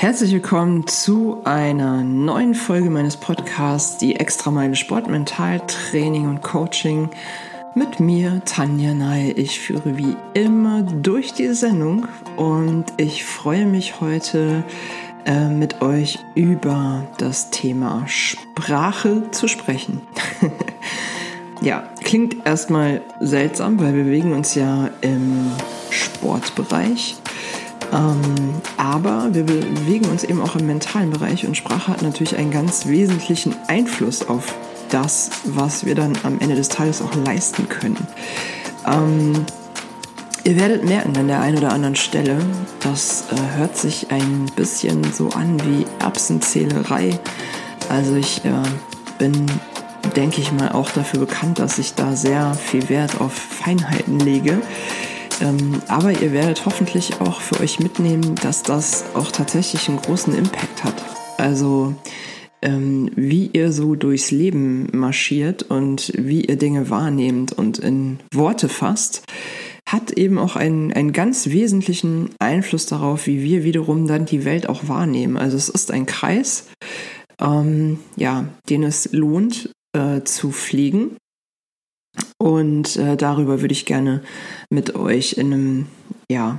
Herzlich willkommen zu einer neuen Folge meines Podcasts, die Extra Meile Sport, Mental, Training und Coaching. Mit mir, Tanja Ney. Ich führe wie immer durch die Sendung und ich freue mich heute äh, mit euch über das Thema Sprache zu sprechen. ja, klingt erstmal seltsam, weil wir bewegen uns ja im Sportbereich. Ähm, aber wir bewegen uns eben auch im mentalen Bereich und Sprache hat natürlich einen ganz wesentlichen Einfluss auf das, was wir dann am Ende des Tages auch leisten können. Ähm, ihr werdet merken an der einen oder anderen Stelle, das äh, hört sich ein bisschen so an wie Erbsenzählerei. Also ich äh, bin, denke ich mal, auch dafür bekannt, dass ich da sehr viel Wert auf Feinheiten lege. Ähm, aber ihr werdet hoffentlich auch für euch mitnehmen, dass das auch tatsächlich einen großen Impact hat. Also ähm, wie ihr so durchs Leben marschiert und wie ihr Dinge wahrnehmt und in Worte fasst, hat eben auch einen, einen ganz wesentlichen Einfluss darauf, wie wir wiederum dann die Welt auch wahrnehmen. Also es ist ein Kreis, ähm, ja, den es lohnt äh, zu pflegen und äh, darüber würde ich gerne mit euch in einem, ja,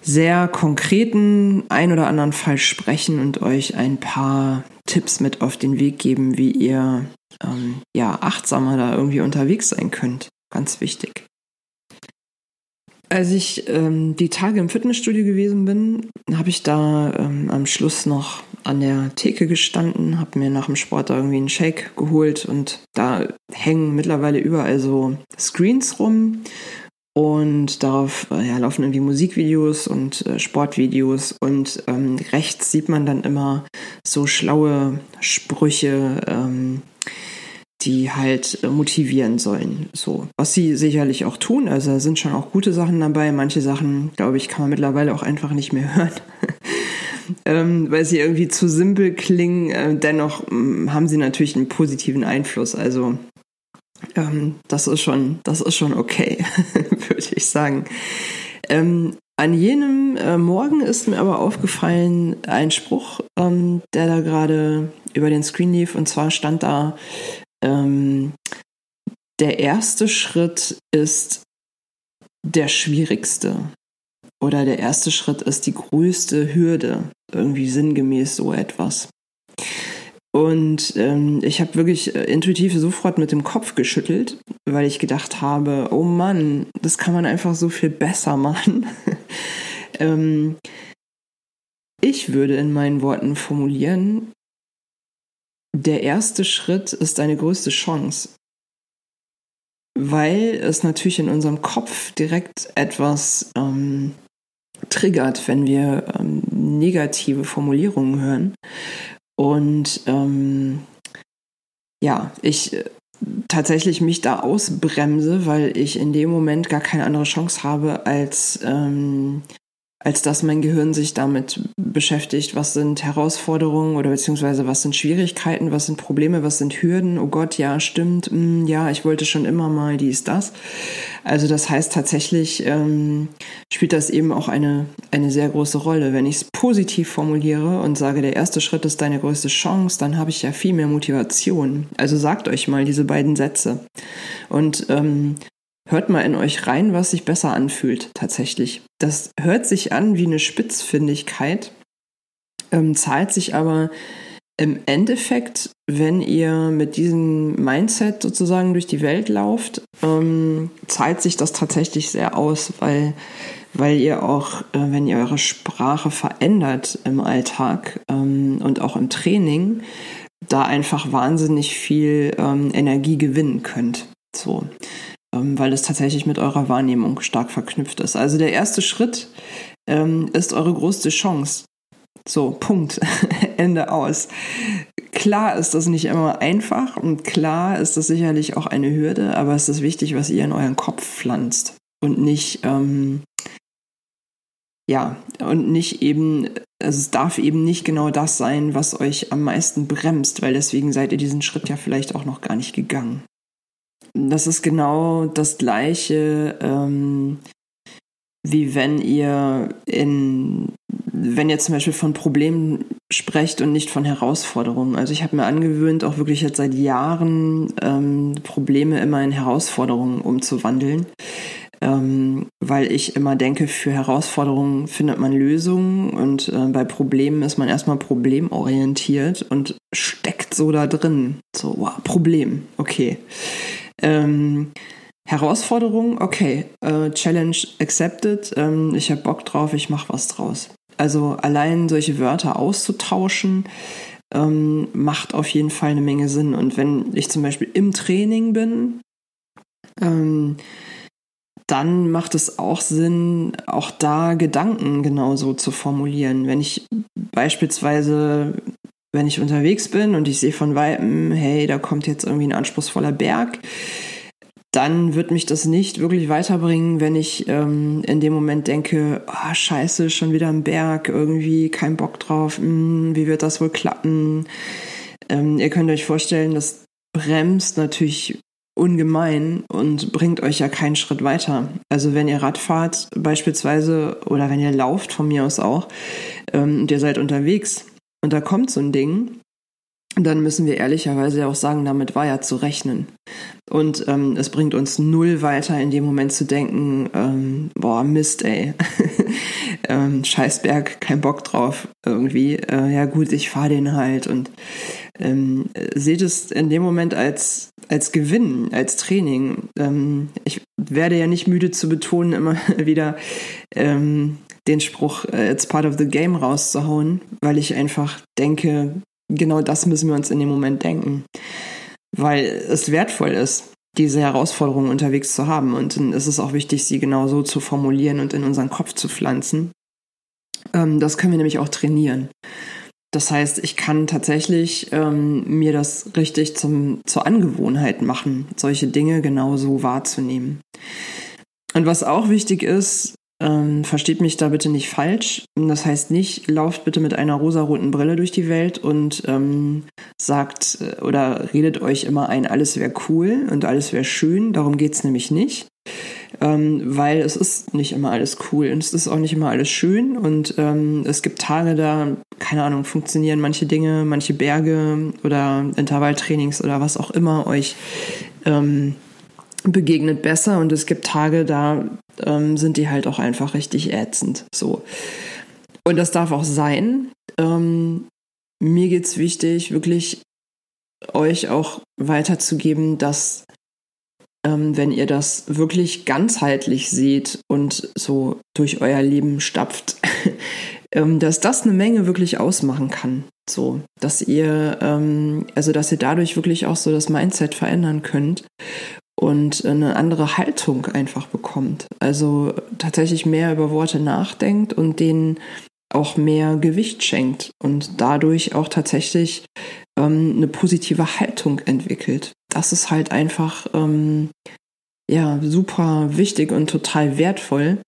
sehr konkreten ein oder anderen Fall sprechen und euch ein paar Tipps mit auf den Weg geben, wie ihr ähm, ja achtsamer da irgendwie unterwegs sein könnt. Ganz wichtig. Als ich ähm, die Tage im Fitnessstudio gewesen bin, habe ich da ähm, am Schluss noch an der Theke gestanden, habe mir nach dem Sport irgendwie einen Shake geholt und da hängen mittlerweile überall so Screens rum und darauf ja, laufen irgendwie Musikvideos und äh, Sportvideos und ähm, rechts sieht man dann immer so schlaue Sprüche. Ähm, die halt äh, motivieren sollen. So, was sie sicherlich auch tun. Also da sind schon auch gute Sachen dabei. Manche Sachen, glaube ich, kann man mittlerweile auch einfach nicht mehr hören. Ähm, weil sie irgendwie zu simpel klingen. Äh, dennoch äh, haben sie natürlich einen positiven Einfluss. Also ähm, das ist schon, das ist schon okay, würde ich sagen. Ähm, an jenem äh, Morgen ist mir aber aufgefallen ein Spruch, ähm, der da gerade über den Screen lief. Und zwar stand da, ähm, der erste Schritt ist der schwierigste. Oder der erste Schritt ist die größte Hürde. Irgendwie sinngemäß so etwas. Und ähm, ich habe wirklich äh, intuitiv sofort mit dem Kopf geschüttelt, weil ich gedacht habe, oh Mann, das kann man einfach so viel besser machen. ähm, ich würde in meinen Worten formulieren, der erste Schritt ist deine größte Chance, weil es natürlich in unserem Kopf direkt etwas ähm, triggert, wenn wir ähm, negative Formulierungen hören. Und ähm, ja, ich äh, tatsächlich mich da ausbremse, weil ich in dem Moment gar keine andere Chance habe, als ähm, als dass mein Gehirn sich damit beschäftigt, was sind Herausforderungen oder beziehungsweise was sind Schwierigkeiten, was sind Probleme, was sind Hürden. Oh Gott, ja, stimmt, mm, ja, ich wollte schon immer mal dies, das. Also das heißt tatsächlich ähm, spielt das eben auch eine, eine sehr große Rolle. Wenn ich es positiv formuliere und sage, der erste Schritt ist deine größte Chance, dann habe ich ja viel mehr Motivation. Also sagt euch mal diese beiden Sätze. Und ähm, Hört mal in euch rein, was sich besser anfühlt tatsächlich. Das hört sich an wie eine Spitzfindigkeit, ähm, zahlt sich aber im Endeffekt, wenn ihr mit diesem Mindset sozusagen durch die Welt lauft, ähm, zahlt sich das tatsächlich sehr aus, weil, weil ihr auch, äh, wenn ihr eure Sprache verändert im Alltag ähm, und auch im Training, da einfach wahnsinnig viel ähm, Energie gewinnen könnt. So. Ähm, weil es tatsächlich mit eurer Wahrnehmung stark verknüpft ist. Also der erste Schritt ähm, ist eure größte Chance. So, Punkt. Ende aus. Klar ist das nicht immer einfach und klar ist das sicherlich auch eine Hürde, aber es ist wichtig, was ihr in euren Kopf pflanzt und nicht, ähm, ja, und nicht eben, also es darf eben nicht genau das sein, was euch am meisten bremst, weil deswegen seid ihr diesen Schritt ja vielleicht auch noch gar nicht gegangen das ist genau das gleiche, ähm, wie wenn ihr in wenn ihr zum Beispiel von Problemen sprecht und nicht von Herausforderungen. Also ich habe mir angewöhnt, auch wirklich jetzt seit Jahren ähm, Probleme immer in Herausforderungen umzuwandeln ähm, weil ich immer denke, für Herausforderungen findet man Lösungen und äh, bei Problemen ist man erstmal problemorientiert und steckt so da drin. So, wow, Problem, okay. Ähm, Herausforderung, okay. Äh, Challenge accepted, ähm, ich habe Bock drauf, ich mache was draus. Also allein solche Wörter auszutauschen, ähm, macht auf jeden Fall eine Menge Sinn. Und wenn ich zum Beispiel im Training bin, ähm, dann macht es auch Sinn, auch da Gedanken genauso zu formulieren. Wenn ich beispielsweise, wenn ich unterwegs bin und ich sehe von Weitem, hey, da kommt jetzt irgendwie ein anspruchsvoller Berg, dann wird mich das nicht wirklich weiterbringen, wenn ich ähm, in dem Moment denke, oh, scheiße, schon wieder ein Berg, irgendwie kein Bock drauf, hm, wie wird das wohl klappen? Ähm, ihr könnt euch vorstellen, das bremst natürlich ungemein und bringt euch ja keinen Schritt weiter. Also wenn ihr Rad fahrt beispielsweise oder wenn ihr lauft von mir aus auch ähm, und ihr seid unterwegs und da kommt so ein Ding, dann müssen wir ehrlicherweise auch sagen, damit war ja zu rechnen. Und ähm, es bringt uns null weiter, in dem Moment zu denken, ähm, boah, Mist, ey. ähm, Scheißberg, kein Bock drauf irgendwie. Äh, ja gut, ich fahre den halt und ähm, seht es in dem Moment als, als Gewinn, als Training. Ähm, ich werde ja nicht müde zu betonen, immer wieder ähm, den Spruch, äh, it's part of the game rauszuhauen, weil ich einfach denke, genau das müssen wir uns in dem Moment denken. Weil es wertvoll ist, diese Herausforderungen unterwegs zu haben. Und dann ist es auch wichtig, sie genau so zu formulieren und in unseren Kopf zu pflanzen. Ähm, das können wir nämlich auch trainieren. Das heißt, ich kann tatsächlich ähm, mir das richtig zum, zur Angewohnheit machen, solche Dinge genauso wahrzunehmen. Und was auch wichtig ist, ähm, versteht mich da bitte nicht falsch. Das heißt nicht, lauft bitte mit einer rosaroten Brille durch die Welt und ähm, sagt äh, oder redet euch immer ein, alles wäre cool und alles wäre schön. Darum geht's nämlich nicht. Ähm, weil es ist nicht immer alles cool und es ist auch nicht immer alles schön und ähm, es gibt Tage, da, keine Ahnung, funktionieren manche Dinge, manche Berge oder Intervalltrainings oder was auch immer euch ähm, begegnet besser und es gibt Tage, da ähm, sind die halt auch einfach richtig ätzend. So. Und das darf auch sein. Ähm, mir geht's wichtig, wirklich euch auch weiterzugeben, dass ähm, wenn ihr das wirklich ganzheitlich seht und so durch euer Leben stapft, ähm, dass das eine Menge wirklich ausmachen kann. So, dass ihr, ähm, also dass ihr dadurch wirklich auch so das Mindset verändern könnt und eine andere Haltung einfach bekommt. Also tatsächlich mehr über Worte nachdenkt und denen auch mehr Gewicht schenkt und dadurch auch tatsächlich ähm, eine positive Haltung entwickelt. Das ist halt einfach ähm, ja super wichtig und total wertvoll,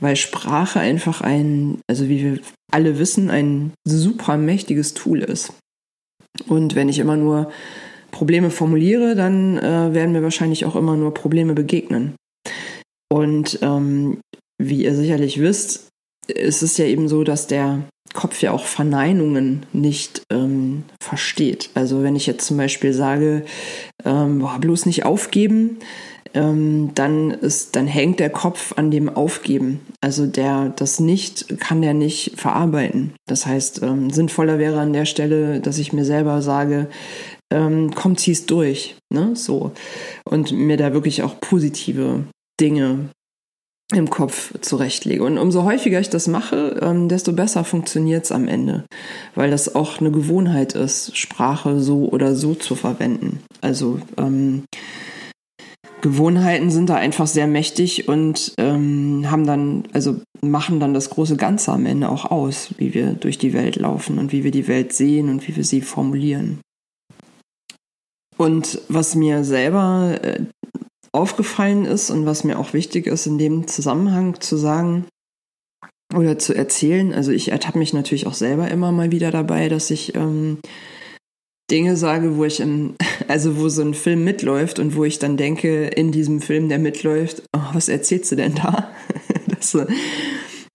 weil Sprache einfach ein, also wie wir alle wissen, ein super mächtiges Tool ist. Und wenn ich immer nur Probleme formuliere, dann äh, werden mir wahrscheinlich auch immer nur Probleme begegnen. Und ähm, wie ihr sicherlich wisst, ist es ja eben so, dass der Kopf ja auch Verneinungen nicht ähm, versteht. Also wenn ich jetzt zum Beispiel sage, ähm, boah, bloß nicht aufgeben, ähm, dann ist, dann hängt der Kopf an dem Aufgeben. Also der das nicht kann der nicht verarbeiten. Das heißt, ähm, sinnvoller wäre an der Stelle, dass ich mir selber sage, ähm, komm, zieh's durch, ne, so und mir da wirklich auch positive Dinge im Kopf zurechtlege. Und umso häufiger ich das mache, ähm, desto besser funktioniert's am Ende, weil das auch eine Gewohnheit ist, Sprache so oder so zu verwenden. Also ähm, Gewohnheiten sind da einfach sehr mächtig und ähm, haben dann, also machen dann das große Ganze am Ende auch aus, wie wir durch die Welt laufen und wie wir die Welt sehen und wie wir sie formulieren. Und was mir selber äh, aufgefallen ist und was mir auch wichtig ist, in dem Zusammenhang zu sagen oder zu erzählen, also ich ertappe mich natürlich auch selber immer mal wieder dabei, dass ich ähm, Dinge sage, wo ich im, also wo so ein Film mitläuft und wo ich dann denke, in diesem Film, der mitläuft, oh, was erzählst du denn da? das,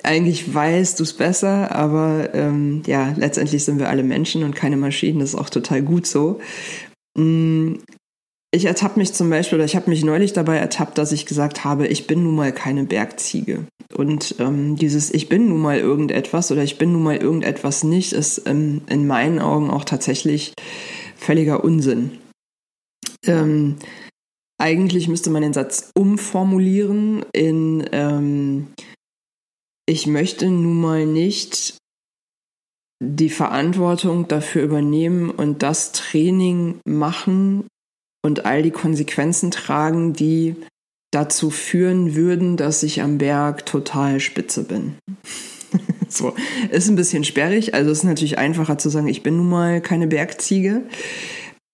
eigentlich weißt du es besser, aber ähm, ja, letztendlich sind wir alle Menschen und keine Maschinen, das ist auch total gut so. Mm, ich ertappe mich zum Beispiel, oder ich habe mich neulich dabei ertappt, dass ich gesagt habe, ich bin nun mal keine Bergziege. Und ähm, dieses Ich bin nun mal irgendetwas oder ich bin nun mal irgendetwas nicht, ist ähm, in meinen Augen auch tatsächlich völliger Unsinn. Ähm, eigentlich müsste man den Satz umformulieren in ähm, Ich möchte nun mal nicht die Verantwortung dafür übernehmen und das Training machen, und all die Konsequenzen tragen, die dazu führen würden, dass ich am Berg total spitze bin. so, ist ein bisschen sperrig, also ist natürlich einfacher zu sagen, ich bin nun mal keine Bergziege.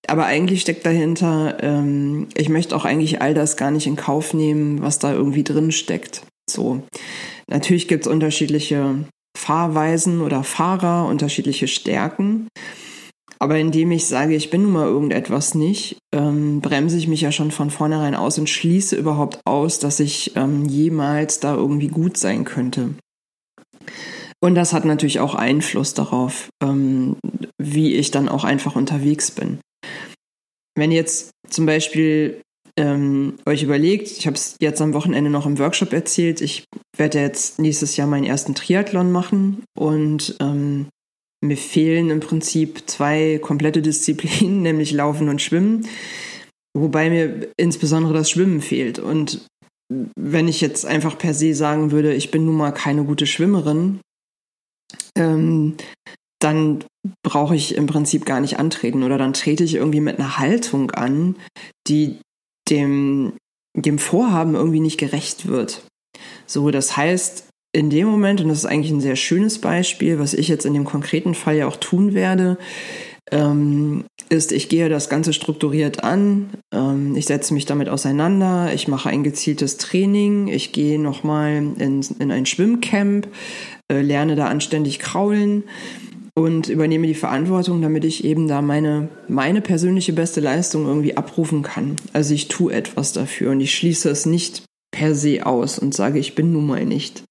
Aber eigentlich steckt dahinter, ähm, ich möchte auch eigentlich all das gar nicht in Kauf nehmen, was da irgendwie drin steckt. So. Natürlich gibt es unterschiedliche Fahrweisen oder Fahrer, unterschiedliche Stärken. Aber indem ich sage, ich bin nun mal irgendetwas nicht, ähm, bremse ich mich ja schon von vornherein aus und schließe überhaupt aus, dass ich ähm, jemals da irgendwie gut sein könnte. Und das hat natürlich auch Einfluss darauf, ähm, wie ich dann auch einfach unterwegs bin. Wenn jetzt zum Beispiel ähm, euch überlegt, ich habe es jetzt am Wochenende noch im Workshop erzählt, ich werde jetzt nächstes Jahr meinen ersten Triathlon machen. Und ähm, mir fehlen im Prinzip zwei komplette Disziplinen, nämlich Laufen und Schwimmen, wobei mir insbesondere das Schwimmen fehlt. Und wenn ich jetzt einfach per se sagen würde, ich bin nun mal keine gute Schwimmerin, ähm, dann brauche ich im Prinzip gar nicht antreten. Oder dann trete ich irgendwie mit einer Haltung an, die dem, dem Vorhaben irgendwie nicht gerecht wird. So, das heißt, in dem Moment, und das ist eigentlich ein sehr schönes Beispiel, was ich jetzt in dem konkreten Fall ja auch tun werde, ähm, ist, ich gehe das Ganze strukturiert an, ähm, ich setze mich damit auseinander, ich mache ein gezieltes Training, ich gehe nochmal in, in ein Schwimmcamp, äh, lerne da anständig kraulen und übernehme die Verantwortung, damit ich eben da meine, meine persönliche beste Leistung irgendwie abrufen kann. Also ich tue etwas dafür und ich schließe es nicht per se aus und sage, ich bin nun mal nicht.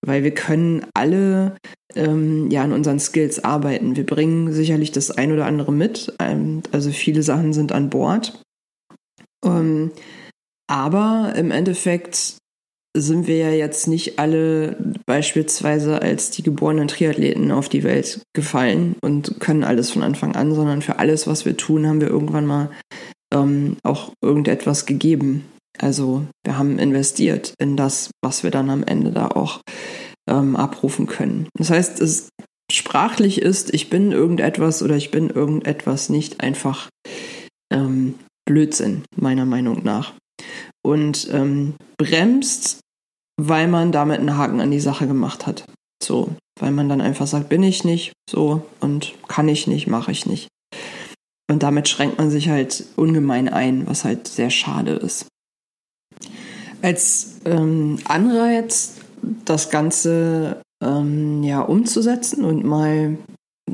Weil wir können alle ähm, ja an unseren Skills arbeiten. Wir bringen sicherlich das ein oder andere mit. Ähm, also viele Sachen sind an Bord. Ähm, aber im Endeffekt sind wir ja jetzt nicht alle beispielsweise als die geborenen Triathleten auf die Welt gefallen und können alles von Anfang an, sondern für alles, was wir tun, haben wir irgendwann mal ähm, auch irgendetwas gegeben. Also wir haben investiert in das, was wir dann am Ende da auch ähm, abrufen können. Das heißt, es sprachlich ist, ich bin irgendetwas oder ich bin irgendetwas nicht einfach ähm, Blödsinn, meiner Meinung nach. Und ähm, bremst, weil man damit einen Haken an die Sache gemacht hat. So, weil man dann einfach sagt, bin ich nicht, so und kann ich nicht, mache ich nicht. Und damit schränkt man sich halt ungemein ein, was halt sehr schade ist. Als ähm, Anreiz, das Ganze ähm, ja umzusetzen und mal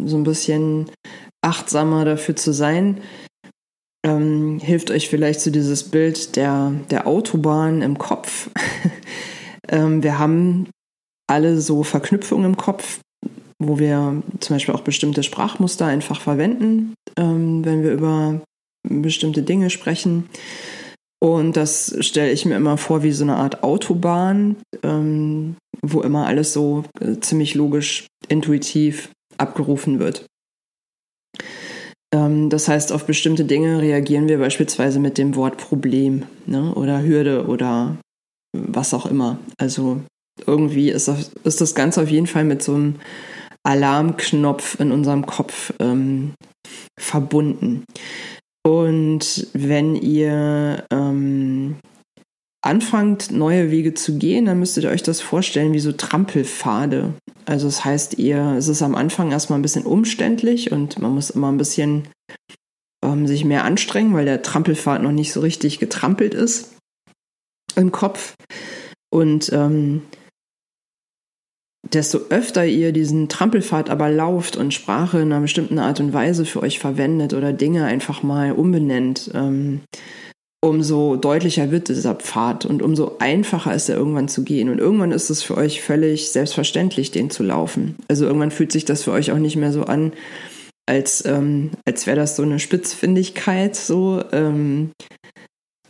so ein bisschen achtsamer dafür zu sein, ähm, hilft euch vielleicht so dieses Bild der, der Autobahn im Kopf. ähm, wir haben alle so Verknüpfungen im Kopf, wo wir zum Beispiel auch bestimmte Sprachmuster einfach verwenden, ähm, wenn wir über bestimmte Dinge sprechen. Und das stelle ich mir immer vor wie so eine Art Autobahn, ähm, wo immer alles so äh, ziemlich logisch, intuitiv abgerufen wird. Ähm, das heißt, auf bestimmte Dinge reagieren wir beispielsweise mit dem Wort Problem ne, oder Hürde oder was auch immer. Also irgendwie ist das, ist das Ganze auf jeden Fall mit so einem Alarmknopf in unserem Kopf ähm, verbunden. Und wenn ihr ähm, anfangt, neue Wege zu gehen, dann müsstet ihr euch das vorstellen wie so Trampelpfade. Also das heißt, ihr, es ist am Anfang erstmal ein bisschen umständlich und man muss immer ein bisschen ähm, sich mehr anstrengen, weil der Trampelpfad noch nicht so richtig getrampelt ist im Kopf. Und ähm, desto öfter ihr diesen Trampelpfad aber lauft und Sprache in einer bestimmten Art und Weise für euch verwendet oder Dinge einfach mal umbenennt, ähm, umso deutlicher wird dieser Pfad und umso einfacher ist er irgendwann zu gehen. Und irgendwann ist es für euch völlig selbstverständlich, den zu laufen. Also irgendwann fühlt sich das für euch auch nicht mehr so an, als, ähm, als wäre das so eine Spitzfindigkeit, so, ähm,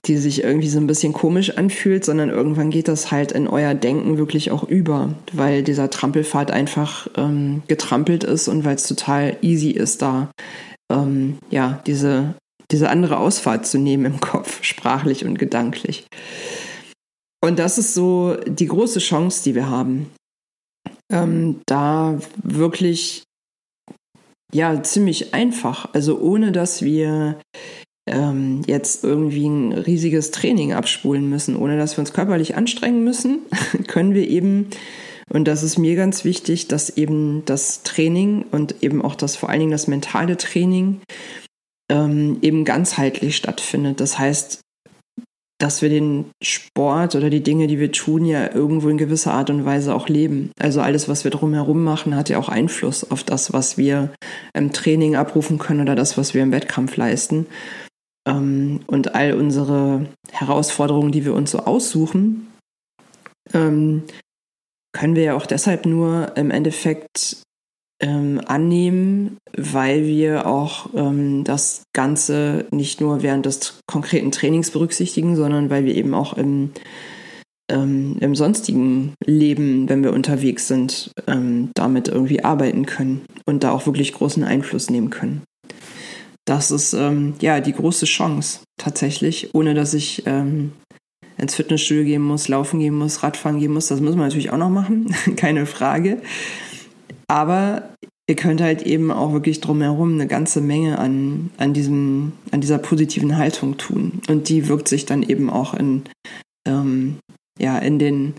die sich irgendwie so ein bisschen komisch anfühlt, sondern irgendwann geht das halt in euer Denken wirklich auch über, weil dieser Trampelpfad einfach ähm, getrampelt ist und weil es total easy ist, da ähm, ja diese diese andere Ausfahrt zu nehmen im Kopf, sprachlich und gedanklich. Und das ist so die große Chance, die wir haben, ähm, da wirklich ja ziemlich einfach, also ohne dass wir ähm, jetzt irgendwie ein riesiges Training abspulen müssen, ohne dass wir uns körperlich anstrengen müssen, können wir eben und das ist mir ganz wichtig, dass eben das Training und eben auch das vor allen Dingen das mentale Training ähm, eben ganzheitlich stattfindet. Das heißt, dass wir den Sport oder die Dinge, die wir tun, ja irgendwo in gewisser Art und Weise auch leben. Also alles, was wir drumherum machen, hat ja auch Einfluss auf das, was wir im Training abrufen können oder das, was wir im Wettkampf leisten. Ähm, und all unsere Herausforderungen, die wir uns so aussuchen, ähm, können wir ja auch deshalb nur im Endeffekt ähm, annehmen, weil wir auch ähm, das Ganze nicht nur während des konkreten Trainings berücksichtigen, sondern weil wir eben auch im, ähm, im sonstigen Leben, wenn wir unterwegs sind, ähm, damit irgendwie arbeiten können und da auch wirklich großen Einfluss nehmen können. Das ist ähm, ja die große Chance tatsächlich, ohne dass ich ähm, ins Fitnessstudio gehen muss, laufen gehen muss, Radfahren gehen muss. Das muss man natürlich auch noch machen, keine Frage. Aber ihr könnt halt eben auch wirklich drumherum eine ganze Menge an, an, diesem, an dieser positiven Haltung tun. Und die wirkt sich dann eben auch in, ähm, ja, in den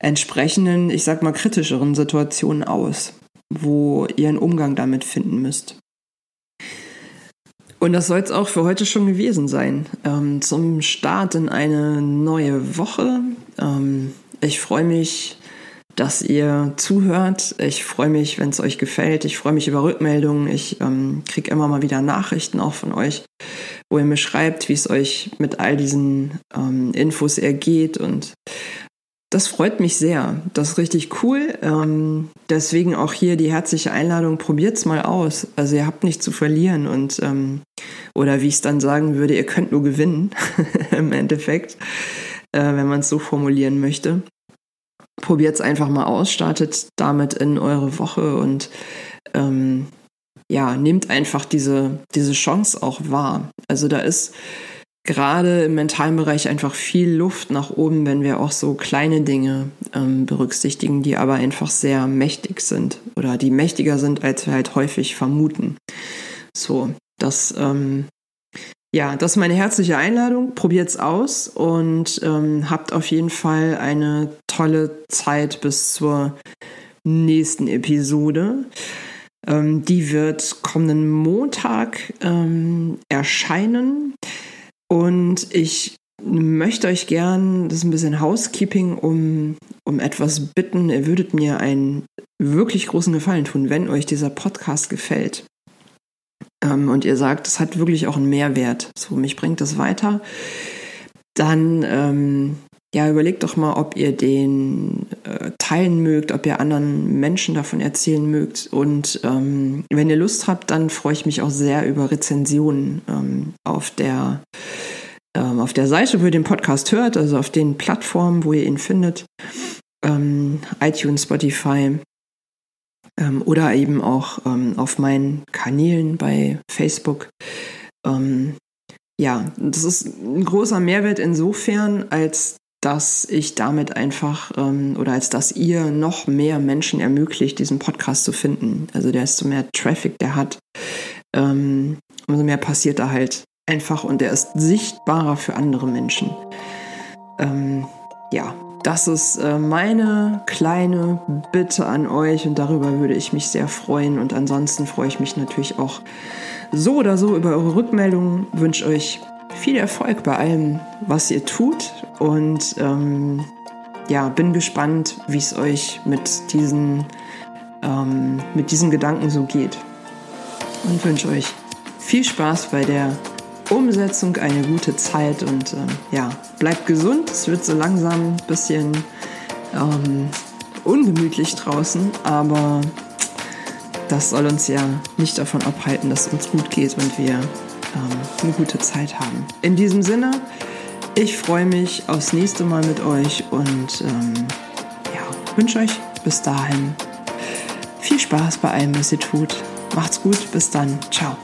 entsprechenden, ich sag mal, kritischeren Situationen aus, wo ihr einen Umgang damit finden müsst. Und das soll es auch für heute schon gewesen sein. Ähm, zum Start in eine neue Woche. Ähm, ich freue mich dass ihr zuhört. Ich freue mich, wenn es euch gefällt. Ich freue mich über Rückmeldungen. Ich ähm, kriege immer mal wieder Nachrichten auch von euch, wo ihr mir schreibt, wie es euch mit all diesen ähm, Infos ergeht. Und das freut mich sehr. Das ist richtig cool. Ähm, deswegen auch hier die herzliche Einladung, probiert's mal aus. Also ihr habt nichts zu verlieren und ähm, oder wie ich es dann sagen würde, ihr könnt nur gewinnen im Endeffekt, äh, wenn man es so formulieren möchte probiert es einfach mal aus, startet damit in eure Woche und ähm, ja, nehmt einfach diese, diese Chance auch wahr. Also da ist gerade im mentalen Bereich einfach viel Luft nach oben, wenn wir auch so kleine Dinge ähm, berücksichtigen, die aber einfach sehr mächtig sind oder die mächtiger sind, als wir halt häufig vermuten. So, das ähm, ja, das ist meine herzliche Einladung. Probiert's aus und ähm, habt auf jeden Fall eine tolle Zeit bis zur nächsten Episode. Ähm, die wird kommenden Montag ähm, erscheinen. Und ich möchte euch gern, das ist ein bisschen Housekeeping, um, um etwas bitten. Ihr würdet mir einen wirklich großen Gefallen tun, wenn euch dieser Podcast gefällt ähm, und ihr sagt, es hat wirklich auch einen Mehrwert, so mich bringt das weiter, dann ähm, ja, überlegt doch mal, ob ihr den äh, teilen mögt, ob ihr anderen Menschen davon erzählen mögt. Und ähm, wenn ihr Lust habt, dann freue ich mich auch sehr über Rezensionen ähm, auf der ähm, auf der Seite, wo ihr den Podcast hört, also auf den Plattformen, wo ihr ihn findet, ähm, iTunes, Spotify, ähm, oder eben auch ähm, auf meinen Kanälen bei Facebook. Ähm, ja, das ist ein großer Mehrwert insofern, als dass ich damit einfach ähm, oder als dass ihr noch mehr Menschen ermöglicht, diesen Podcast zu finden. Also desto mehr Traffic der hat, ähm, umso mehr passiert da halt einfach und der ist sichtbarer für andere Menschen. Ähm, ja, das ist äh, meine kleine Bitte an euch und darüber würde ich mich sehr freuen. Und ansonsten freue ich mich natürlich auch so oder so über eure Rückmeldungen. Wünsche euch viel Erfolg bei allem, was ihr tut und ähm, ja, bin gespannt, wie es euch mit diesen, ähm, mit diesen Gedanken so geht. Und wünsche euch viel Spaß bei der Umsetzung eine gute Zeit und ähm, ja, bleibt gesund. Es wird so langsam ein bisschen ähm, ungemütlich draußen, aber das soll uns ja nicht davon abhalten, dass es uns gut geht und wir ähm, eine gute Zeit haben. In diesem Sinne, ich freue mich aufs nächste Mal mit euch und ähm, ja, wünsche euch bis dahin viel Spaß bei allem, was ihr tut. Macht's gut, bis dann. Ciao.